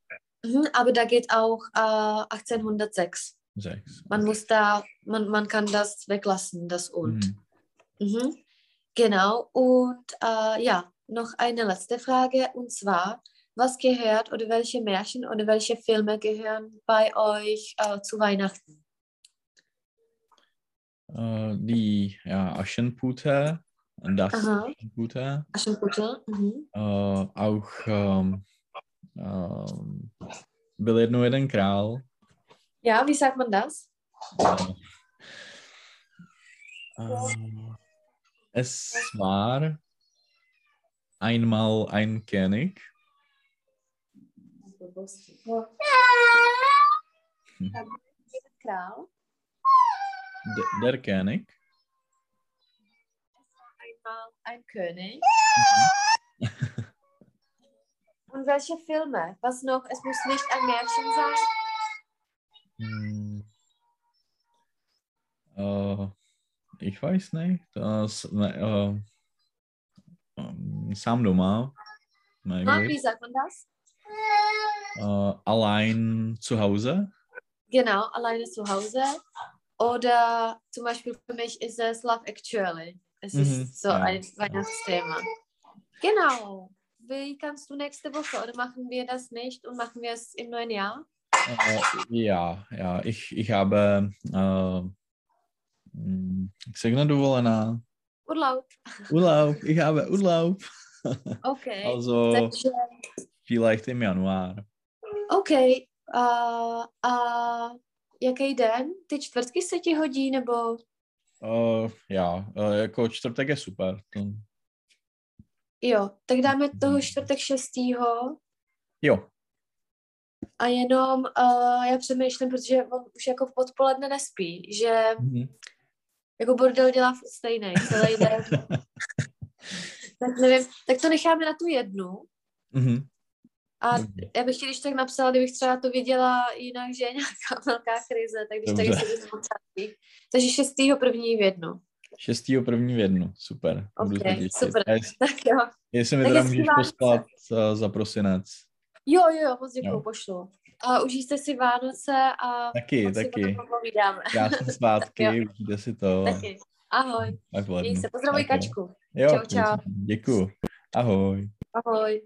Mhm, aber da geht auch äh, 1806. Sechs. Man muss da, man, man kann das weglassen, das und. Mhm. Mhm. Genau. Und äh, ja, noch eine letzte Frage und zwar, was gehört oder welche Märchen oder welche Filme gehören bei euch äh, zu Weihnachten? Äh, die ja, Aschenputtel. Das Aha. Aschenputtel. Aschenputtel? Mhm. Äh, auch ähm, ähm, byl jednou jeden král. Ja, wie sagt man das? Äh, äh, es war einmal ein König. D- der König. Einmal ein König. <laughs> Und welche Filme? Was noch? Es muss nicht ein Märchen sein. Hm. Äh, ich weiß nicht. Das, äh, ähm, sám doma. Ah, wie sagt man das? Äh, allein zu Hause. Genau, alleine zu Hause. Oder zum Beispiel für mich ist es Love Actually. Es Mhm, ist so ja. ein Weihnachtsthema. Genau. Wie kannst du nächste Woche oder machen wir das nicht und machen wir es im neuen Jahr? Ja, ja, ich, ich habe äh, hm, ich sage dovolená. Urlaub. Urlaub, ich habe Urlaub. <laughs> Okay. Also schön. vielleicht im Januar. OK. A, a jaký den? Ty čtvrtky se ti hodí, nebo? Uh, já, uh, jako čtvrtek je super. To, Jo, tak dáme toho čtvrtek šestýho jo, a jenom uh, já přemýšlím, protože on už jako v odpoledne nespí, že mhm. jako bordel dělá stejný celý den. <laughs> tak nevím, tak to necháme na tu jednu. Mhm. A Dobře. já bych ti když tak napsala, kdybych třeba to věděla jinak, že je nějaká <laughs> velká krize, tak když Dobře. tady se to Takže šestýho první v jednu. 6. první v jednu, super. Budu Ok, se těšit. super. Tak jo. Jestli mi Tak teda můžeš poslat uh, za prosinec. Jo, jo, jo, moc děkuji, pošlu. A užijte si Vánoce a taky, taky. Krásné svátky, <laughs> užijte si to. Taky. Ahoj. Měj se, pozdravuj Ahoj. Kačku. Jo, čau, čau. Děkuji. Ahoj. Ahoj.